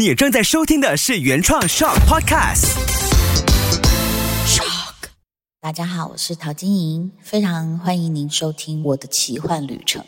你正在收听的是原创 Shock Podcast。Shock，大家好，我是陶晶莹，非常欢迎您收听我的奇幻旅程。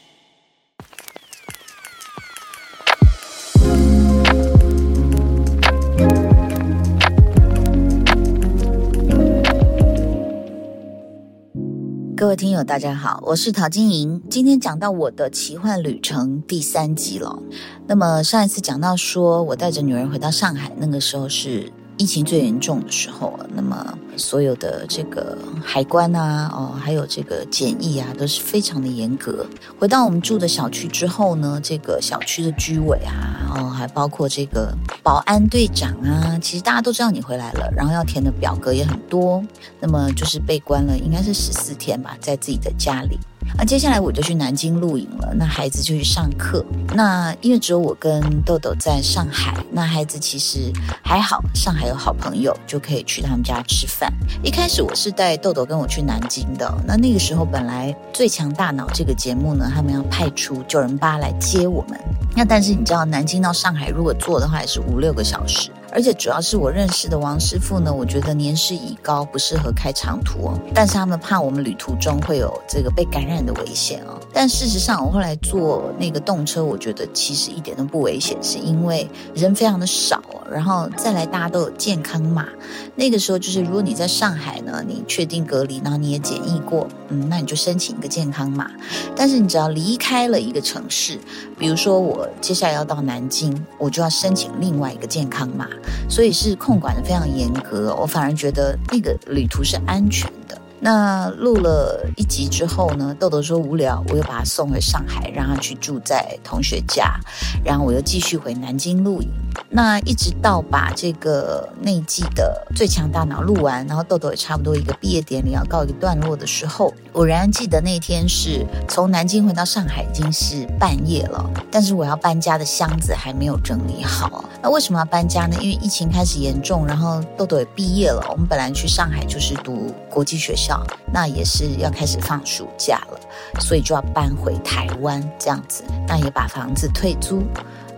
位听友，大家好，我是陶晶莹。今天讲到我的奇幻旅程第三集了。那么上一次讲到说我带着女儿回到上海，那个时候是。疫情最严重的时候，那么所有的这个海关啊，哦，还有这个检疫啊，都是非常的严格。回到我们住的小区之后呢，这个小区的居委啊，哦，还包括这个保安队长啊，其实大家都知道你回来了，然后要填的表格也很多，那么就是被关了，应该是十四天吧，在自己的家里。那接下来我就去南京露营了，那孩子就去上课。那因为只有我跟豆豆在上海，那孩子其实还好，上海有好朋友，就可以去他们家吃饭。一开始我是带豆豆跟我去南京的，那那个时候本来《最强大脑》这个节目呢，他们要派出九人八来接我们。那但是你知道，南京到上海如果坐的话，也是五六个小时。而且主要是我认识的王师傅呢，我觉得年事已高，不适合开长途哦。但是他们怕我们旅途中会有这个被感染的危险哦。但事实上，我后来坐那个动车，我觉得其实一点都不危险，是因为人非常的少，然后再来大家都有健康码。那个时候就是如果你在上海呢，你确定隔离，然后你也检疫过，嗯，那你就申请一个健康码。但是你只要离开了一个城市，比如说我接下来要到南京，我就要申请另外一个健康码。所以是控管的非常严格，我反而觉得那个旅途是安全的。那录了一集之后呢，豆豆说无聊，我又把他送回上海，让他去住在同学家，然后我又继续回南京录影。那一直到把这个那一季的最强大脑录完，然后豆豆也差不多一个毕业典礼要告一个段落的时候，我仍然记得那天是从南京回到上海已经是半夜了，但是我要搬家的箱子还没有整理好。那为什么要搬家呢？因为疫情开始严重，然后豆豆也毕业了。我们本来去上海就是读国际学校，那也是要开始放暑假了，所以就要搬回台湾这样子。那也把房子退租。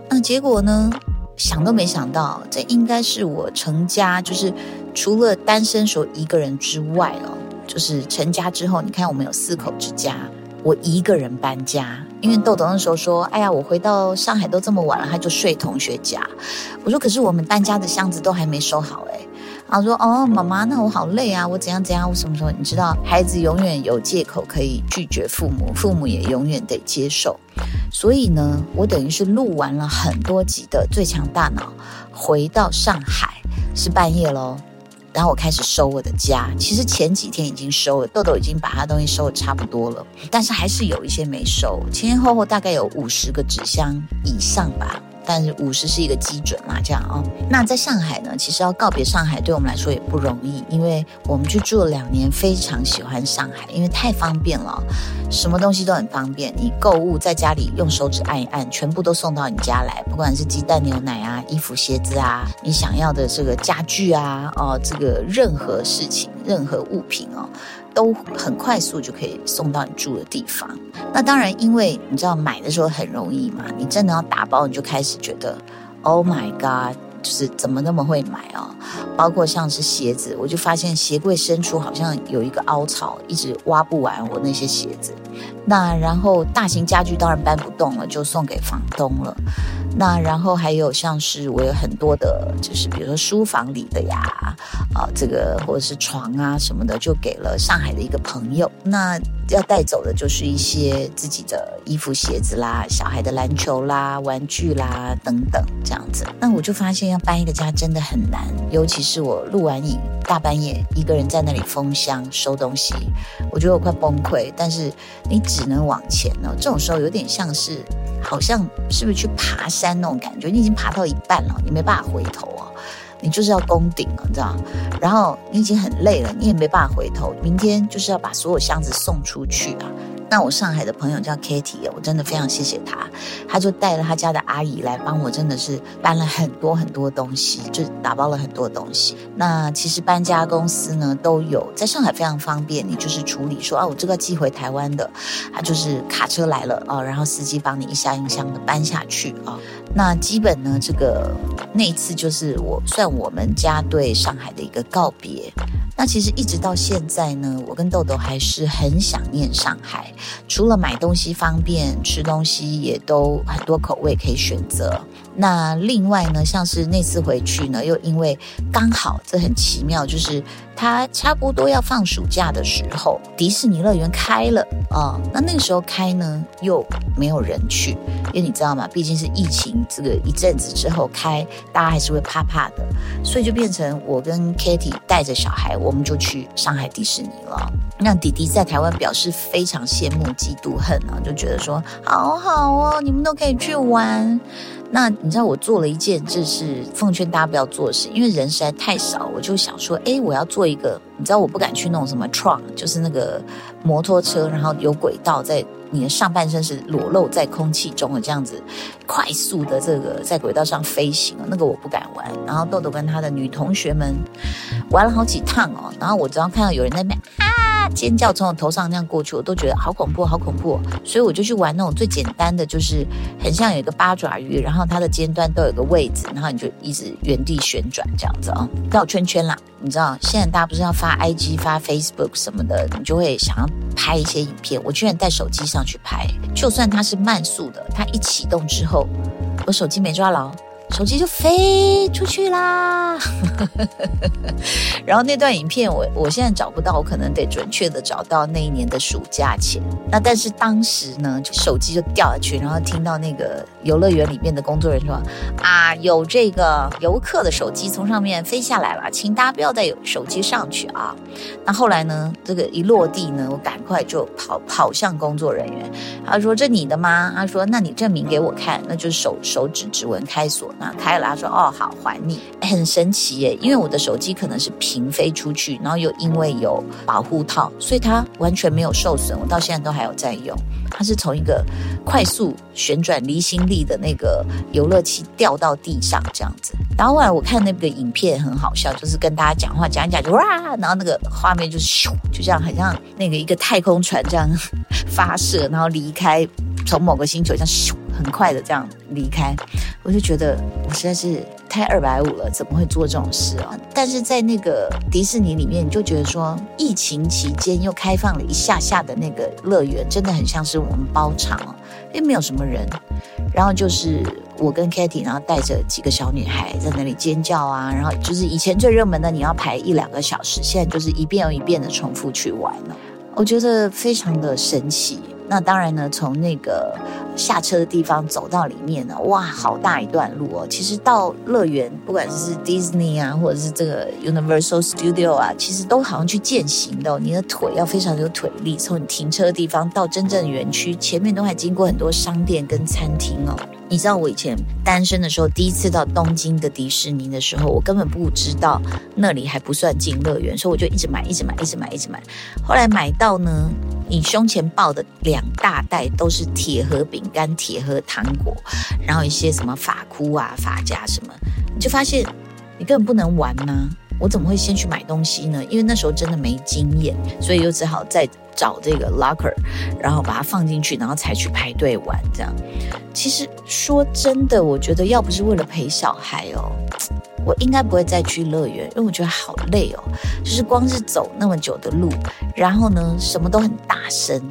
那结果呢？想都没想到，这应该是我成家，就是除了单身时候一个人之外哦，就是成家之后，你看我们有四口之家，我一个人搬家。因为豆豆那时候说：“哎呀，我回到上海都这么晚了，他就睡同学家。”我说：“可是我们搬家的箱子都还没收好哎。”然后说：“哦，妈妈，那我好累啊，我怎样怎样，我什么时候？你知道，孩子永远有借口可以拒绝父母，父母也永远得接受。”所以呢，我等于是录完了很多集的《最强大脑》，回到上海是半夜喽，然后我开始收我的家。其实前几天已经收了，豆豆已经把他东西收的差不多了，但是还是有一些没收，前前后后大概有五十个纸箱以上吧。但是五十是一个基准嘛，这样啊。那在上海呢，其实要告别上海，对我们来说也不容易，因为我们去住了两年，非常喜欢上海，因为太方便了，什么东西都很方便。你购物在家里用手指按一按，全部都送到你家来，不管是鸡蛋、牛奶啊、衣服、鞋子啊，你想要的这个家具啊，哦，这个任何事情、任何物品哦。都很快速就可以送到你住的地方。那当然，因为你知道买的时候很容易嘛，你真的要打包，你就开始觉得，Oh my God，就是怎么那么会买啊？包括像是鞋子，我就发现鞋柜深处好像有一个凹槽，一直挖不完我那些鞋子。那然后大型家具当然搬不动了，就送给房东了。那然后还有像是我有很多的，就是比如说书房里的呀，啊这个或者是床啊什么的，就给了上海的一个朋友。那要带走的就是一些自己的衣服、鞋子啦，小孩的篮球啦、玩具啦等等这样子。那我就发现要搬一个家真的很难，尤其是我录完影大半夜一个人在那里封箱收东西，我觉得我快崩溃。但是你只能往前哦，这种时候有点像是。好像是不是去爬山那种感觉？你已经爬到一半了，你没办法回头啊！你就是要攻顶了，你知道然后你已经很累了，你也没办法回头。明天就是要把所有箱子送出去啊！那我上海的朋友叫 Kitty，我真的非常谢谢他，他就带了他家的阿姨来帮我，真的是搬了很多很多东西，就打包了很多东西。那其实搬家公司呢都有，在上海非常方便，你就是处理说啊，我这个寄回台湾的，他就是卡车来了啊，然后司机帮你一箱一箱的搬下去啊。那基本呢，这个那一次就是我算我们家对上海的一个告别。那其实一直到现在呢，我跟豆豆还是很想念上海。除了买东西方便，吃东西也都很多口味可以选择。那另外呢，像是那次回去呢，又因为刚好这很奇妙，就是他差不多要放暑假的时候，迪士尼乐园开了啊。那那个时候开呢，又没有人去，因为你知道吗？毕竟是疫情这个一阵子之后开，大家还是会怕怕的，所以就变成我跟 Kitty 带着小孩，我们就去上海迪士尼了。那弟弟在台湾表示非常羡慕、嫉妒、恨啊，就觉得说好好哦，你们都可以去玩。那你知道我做了一件，就是奉劝大家不要做的事，因为人实在太少，我就想说，哎，我要做一个，你知道我不敢去弄什么 trunk，就是那个摩托车，然后有轨道在你的上半身是裸露在空气中的这样子，快速的这个在轨道上飞行，那个我不敢玩。然后豆豆跟他的女同学们玩了好几趟哦，然后我只要看到有人在那尖叫从我头上那样过去，我都觉得好恐怖，好恐怖。所以我就去玩那种最简单的，就是很像有一个八爪鱼，然后它的尖端都有个位置，然后你就一直原地旋转这样子啊，绕圈圈啦。你知道现在大家不是要发 IG、发 Facebook 什么的，你就会想要拍一些影片。我居然带手机上去拍，就算它是慢速的，它一启动之后，我手机没抓牢。手机就飞出去啦，然后那段影片我我现在找不到，我可能得准确的找到那一年的暑假前。那但是当时呢，手机就掉下去，然后听到那个游乐园里面的工作人员说：“啊，有这个游客的手机从上面飞下来了，请大家不要带有手机上去啊。”那后来呢，这个一落地呢，我赶快就跑跑向工作人员，他说：“这你的吗？”他说：“那你证明给我看，那就是手手指指纹开锁。”那开了，他说：“哦，好，还你。”很神奇耶，因为我的手机可能是平飞出去，然后又因为有保护套，所以它完全没有受损。我到现在都还有在用。它是从一个快速旋转离心力的那个游乐器掉到地上这样子。然后后来我看那个影片很好笑，就是跟大家讲话讲一讲就哇，然后那个画面就是咻，就这样很像那个一个太空船这样发射，然后离开。从某个星球这样咻，很快的这样离开，我就觉得我实在是太二百五了，怎么会做这种事啊？但是在那个迪士尼里面，你就觉得说，疫情期间又开放了一下下的那个乐园，真的很像是我们包场哦，因为没有什么人，然后就是我跟 Katy，然后带着几个小女孩在那里尖叫啊，然后就是以前最热门的你要排一两个小时，现在就是一遍又一遍的重复去玩了，我觉得非常的神奇。那当然呢，从那个下车的地方走到里面呢，哇，好大一段路哦。其实到乐园，不管是 Disney 啊，或者是这个 Universal Studio 啊，其实都好像去践行的。你的腿要非常有腿力，从你停车的地方到真正的园区，前面都还经过很多商店跟餐厅哦。你知道我以前单身的时候，第一次到东京的迪士尼的时候，我根本不知道那里还不算进乐园，所以我就一直买，一直买，一直买，一直买。后来买到呢，你胸前抱的两大袋都是铁盒饼干、铁盒糖果，然后一些什么发箍啊、发夹什么，你就发现你根本不能玩呢。我怎么会先去买东西呢？因为那时候真的没经验，所以又只好再找这个 locker，然后把它放进去，然后才去排队玩。这样，其实说真的，我觉得要不是为了陪小孩哦，我应该不会再去乐园，因为我觉得好累哦，就是光是走那么久的路，然后呢，什么都很大声。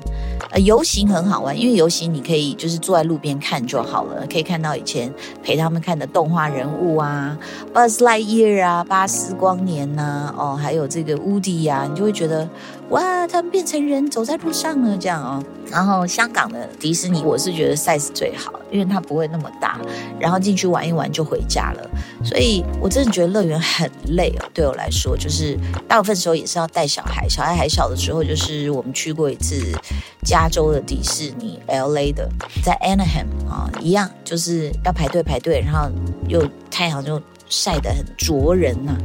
呃，游行很好玩，因为游行你可以就是坐在路边看就好了，可以看到以前陪他们看的动画人物啊，Buzz Lightyear 啊，巴斯光年呐，哦，还有这个 Woody 呀，你就会觉得哇，他们变成人走在路上了这样哦。然后香港的迪士尼，我是觉得 size 最好，因为它不会那么大，然后进去玩一玩就回家了。所以我真的觉得乐园很累哦，对我来说，就是大部分时候也是要带小孩，小孩还小的时候，就是我们去过一次加州的迪士尼，LA 的，在 Anaheim 啊，一样就是要排队排队，然后又太阳就晒得很灼人呐。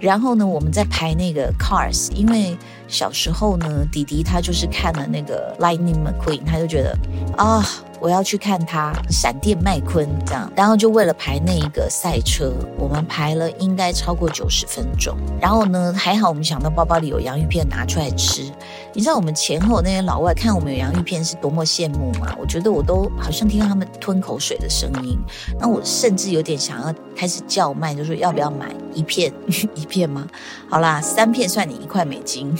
然后呢，我们在排那个 Cars，因为小时候呢，弟弟他就是看了那个 Lightning McQueen，他就觉得啊。我要去看他闪电麦昆这样，然后就为了排那一个赛车，我们排了应该超过九十分钟。然后呢，还好我们想到包包里有洋芋片拿出来吃。你知道我们前后那些老外看我们有洋芋片是多么羡慕吗？我觉得我都好像听到他们吞口水的声音。那我甚至有点想要开始叫卖，就说要不要买一片 一片吗？好啦，三片算你一块美金。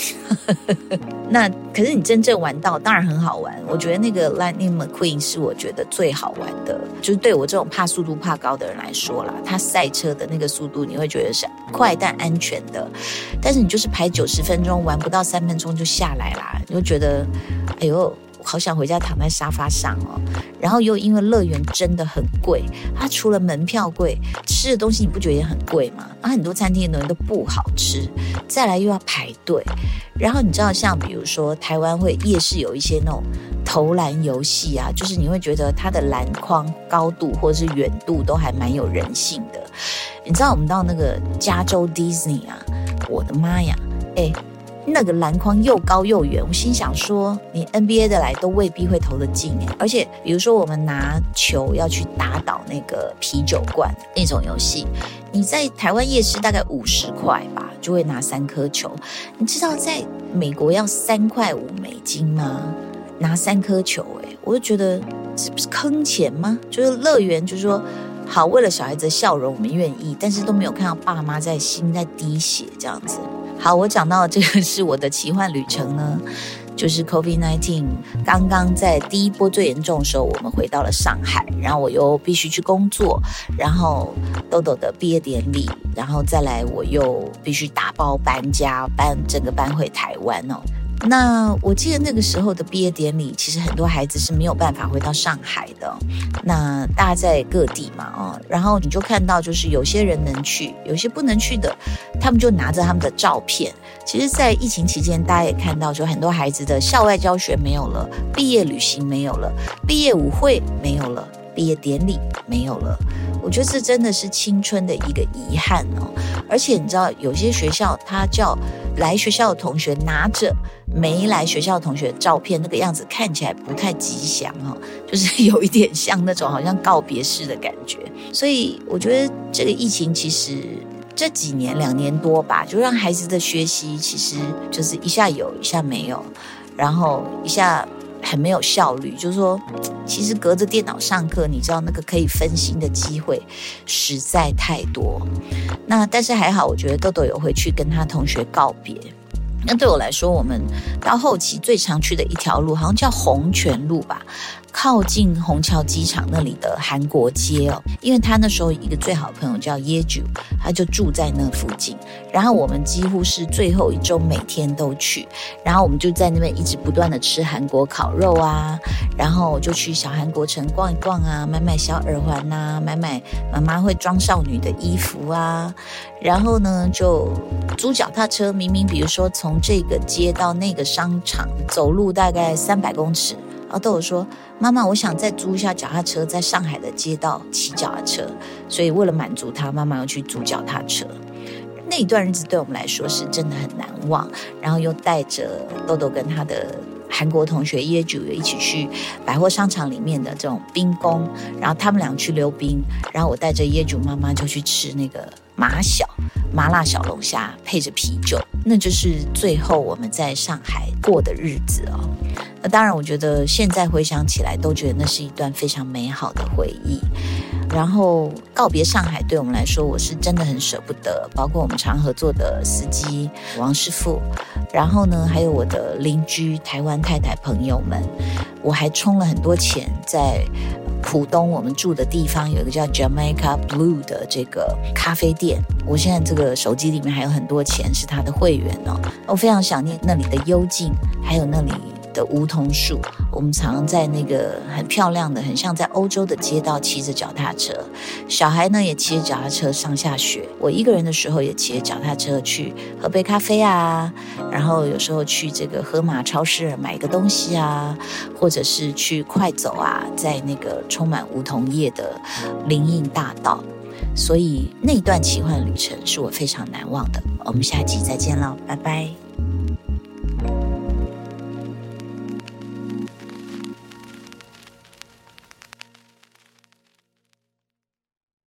那可是你真正玩到，当然很好玩。我觉得那个 Lightning McQueen。是我觉得最好玩的，就是对我这种怕速度怕高的人来说啦，他赛车的那个速度你会觉得是快但安全的，但是你就是排九十分钟玩不到三分钟就下来啦，你就觉得哎呦，好想回家躺在沙发上哦。然后又因为乐园真的很贵，它除了门票贵，吃的东西你不觉得也很贵吗？啊，很多餐厅的东西都不好吃，再来又要排队。然后你知道像比如说台湾会夜市有一些那种。投篮游戏啊，就是你会觉得它的篮筐高度或者是远度都还蛮有人性的。你知道我们到那个加州 Disney 啊，我的妈呀，哎，那个篮筐又高又远，我心想说，你 NBA 的来都未必会投得进哎。而且比如说我们拿球要去打倒那个啤酒罐那种游戏，你在台湾夜市大概五十块吧，就会拿三颗球。你知道在美国要三块五美金吗？拿三颗球，哎，我就觉得这不是坑钱吗？就是乐园，就是说好，为了小孩子的笑容，我们愿意，但是都没有看到爸妈在心在滴血这样子。好，我讲到这个是我的奇幻旅程呢，就是 COVID nineteen 刚刚在第一波最严重的时候，我们回到了上海，然后我又必须去工作，然后豆豆的毕业典礼，然后再来我又必须打包搬家，搬整个搬回台湾哦。那我记得那个时候的毕业典礼，其实很多孩子是没有办法回到上海的。那大家在各地嘛，哦，然后你就看到，就是有些人能去，有些不能去的，他们就拿着他们的照片。其实，在疫情期间，大家也看到，就很多孩子的校外教学没有了，毕业旅行没有了，毕业舞会没有了，毕业典礼没有了。我觉得这真的是青春的一个遗憾哦。而且你知道，有些学校它叫来学校的同学拿着。没来学校的同学照片，那个样子看起来不太吉祥哈，就是有一点像那种好像告别式的感觉。所以我觉得这个疫情其实这几年两年多吧，就让孩子的学习其实就是一下有一下没有，然后一下很没有效率。就是说，其实隔着电脑上课，你知道那个可以分心的机会实在太多。那但是还好，我觉得豆豆有回去跟他同学告别。那对我来说，我们到后期最常去的一条路，好像叫红泉路吧。靠近虹桥机场那里的韩国街哦，因为他那时候一个最好的朋友叫耶九，他就住在那附近。然后我们几乎是最后一周每天都去，然后我们就在那边一直不断的吃韩国烤肉啊，然后就去小韩国城逛一逛啊，买买小耳环呐，买买妈妈会装少女的衣服啊，然后呢就租脚踏车，明明比如说从这个街到那个商场走路大概三百公尺。然后豆豆说：“妈妈，我想再租一下脚踏车，在上海的街道骑脚踏车。所以为了满足他，妈妈要去租脚踏车。那一段日子对我们来说是真的很难忘。然后又带着豆豆跟他的韩国同学耶主一起去百货商场里面的这种冰宫，然后他们俩去溜冰，然后我带着耶主妈妈就去吃那个麻小麻辣小龙虾，配着啤酒，那就是最后我们在上海过的日子哦。”那当然，我觉得现在回想起来，都觉得那是一段非常美好的回忆。然后告别上海，对我们来说，我是真的很舍不得。包括我们常合作的司机王师傅，然后呢，还有我的邻居台湾太太朋友们，我还充了很多钱在浦东我们住的地方有一个叫 Jamaica Blue 的这个咖啡店。我现在这个手机里面还有很多钱是他的会员哦。我非常想念那里的幽静，还有那里。的梧桐树，我们常在那个很漂亮的、很像在欧洲的街道骑着脚踏车，小孩呢也骑着脚踏车上下学。我一个人的时候也骑着脚踏车去喝杯咖啡啊，然后有时候去这个河马超市买个东西啊，或者是去快走啊，在那个充满梧桐叶的林荫大道。所以那段奇幻旅程是我非常难忘的。我们下集再见喽，拜拜。